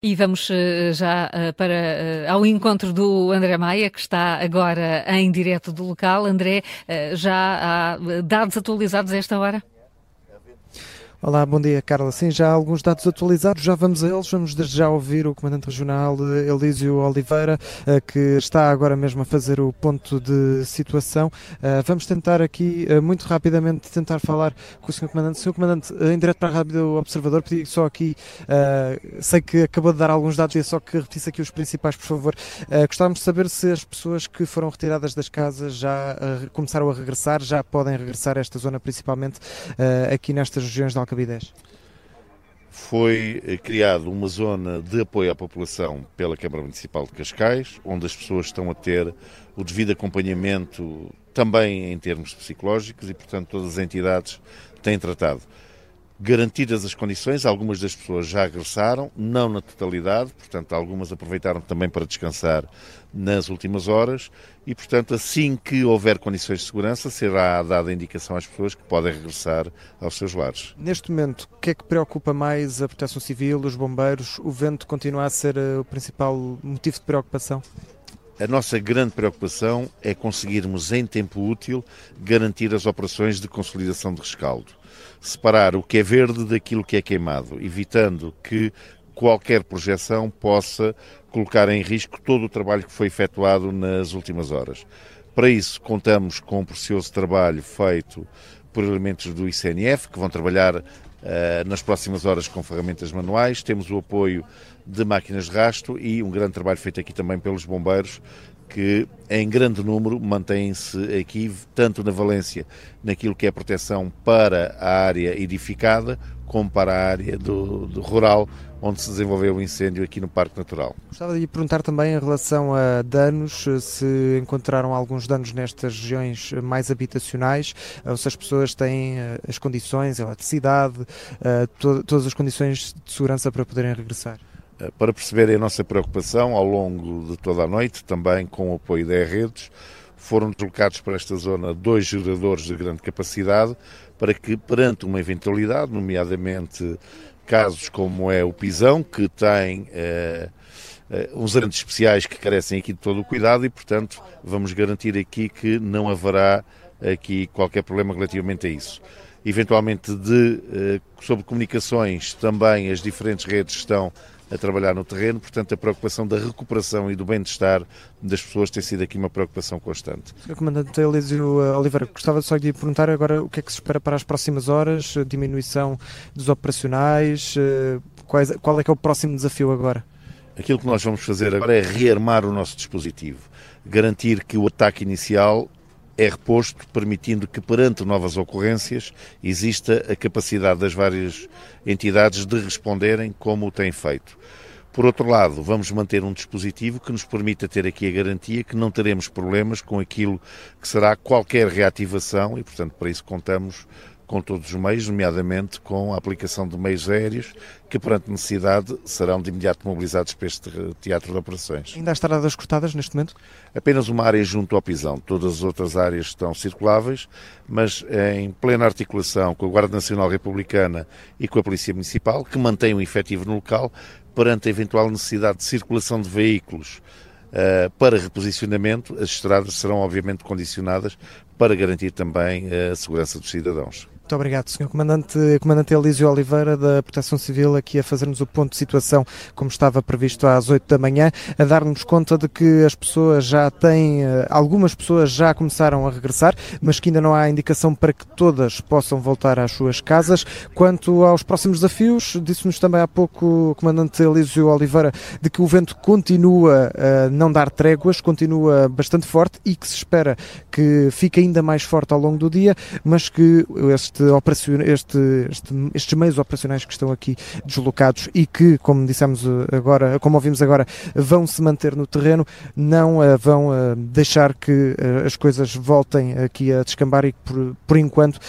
E vamos uh, já uh, para uh, ao encontro do André Maia, que está agora em direto do local. André, já há dados atualizados a esta hora? Olá, bom dia, Carla. Sim, já há alguns dados atualizados, já vamos a eles. Vamos desde já ouvir o Comandante Regional eh, Elísio Oliveira, eh, que está agora mesmo a fazer o ponto de situação. Eh, vamos tentar aqui, muito rapidamente, tentar falar com o Sr. Comandante. Sr. Comandante, em direto para a Rádio Observador, pedi só aqui, sei que acabou de dar alguns dados, e é só que repetisse aqui os principais, por favor. Gostávamos de saber se as pessoas que foram retiradas das casas já começaram a regressar, já podem regressar a esta zona, principalmente aqui nestas regiões de Foi eh, criada uma zona de apoio à população pela Câmara Municipal de Cascais, onde as pessoas estão a ter o devido acompanhamento também em termos psicológicos e, portanto, todas as entidades têm tratado garantidas as condições, algumas das pessoas já regressaram, não na totalidade, portanto, algumas aproveitaram também para descansar nas últimas horas e, portanto, assim que houver condições de segurança, será dada indicação às pessoas que podem regressar aos seus lares. Neste momento, o que é que preocupa mais a Proteção Civil, os bombeiros? O vento continua a ser eh, o principal motivo de preocupação? A nossa grande preocupação é conseguirmos, em tempo útil, garantir as operações de consolidação de rescaldo. Separar o que é verde daquilo que é queimado, evitando que qualquer projeção possa colocar em risco todo o trabalho que foi efetuado nas últimas horas. Para isso, contamos com um precioso trabalho feito por elementos do ICNF, que vão trabalhar nas próximas horas com ferramentas manuais. Temos o apoio de máquinas de rasto e um grande trabalho feito aqui também pelos bombeiros, que em grande número mantêm-se aqui, tanto na Valência, naquilo que é proteção para a área edificada, como para a área do, do, rural, onde se desenvolveu o incêndio aqui no Parque Natural. Gostava de lhe perguntar também em relação a danos, se encontraram alguns danos nestas regiões mais habitacionais, ou se as pessoas têm eh, as condições, a eletricidade, eh, todas as condições de segurança para poderem regressar. Eh, para perceberem a nossa preocupação, ao longo de toda a noite, também com o apoio da redes, foram deslocados para esta zona dois geradores de grande capacidade para que, perante uma eventualidade, nomeadamente casos como é o Pisão, que tem eh, eh, uns agentes especiais que carecem aqui de todo o cuidado e, portanto, vamos garantir aqui que não haverá aqui qualquer problema relativamente a isso eventualmente de, eh, sobre comunicações, também as diferentes redes estão a trabalhar no terreno, portanto a preocupação da recuperação e do bem-estar das pessoas tem sido aqui uma preocupação constante. Sr. Comandante Elísio eh, Oliveira, gostava só de perguntar agora o que é que se espera para as próximas horas, diminuição dos operacionais, eh, quais, qual é que é o próximo desafio agora? Aquilo que nós vamos fazer agora é rearmar o nosso dispositivo, garantir que o ataque inicial é reposto, permitindo que, perante novas ocorrências, exista a capacidade das várias entidades de responderem como o têm feito. Por outro lado, vamos manter um dispositivo que nos permita ter aqui a garantia que não teremos problemas com aquilo que será qualquer reativação e, portanto, para isso contamos com todos os meios, nomeadamente com a aplicação de meios aéreos, que perante necessidade serão de imediato mobilizados para este teatro de operações. Ainda há estradas cortadas neste momento? Apenas uma área junto ao pisão, todas as outras áreas estão circuláveis, mas em plena articulação com a Guarda Nacional Republicana e com a Polícia Municipal, que mantém o efetivo no local, perante a eventual necessidade de circulação de veículos Uh, para reposicionamento, as estradas serão obviamente condicionadas para garantir também a segurança dos cidadãos. Muito obrigado, Sr. Comandante, Comandante Elísio Oliveira, da Proteção Civil, aqui a fazer-nos o ponto de situação, como estava previsto às 8 da manhã, a dar-nos conta de que as pessoas já têm, eh, algumas pessoas já começaram a regressar, mas que ainda não há indicação para que todas possam voltar às suas casas. Quanto aos próximos desafios, disse-nos também há pouco o Comandante Elísio Oliveira de que o vento continua a não dar tréguas, continua bastante forte e que se espera que fique ainda mais forte ao longo do dia, mas que este este, este, este, estes meios operacionais que estão aqui deslocados e que, como dissemos eh, agora, como ouvimos agora, vão se manter no terreno, não uh, vão uh, deixar que uh, as coisas voltem aqui a descambar e por, por enquanto,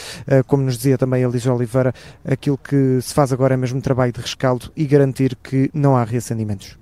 como nos dizia também a Lígia Oliveira, aquilo que se faz agora é mesmo trabalho de rescaldo e garantir que não há reacendimentos.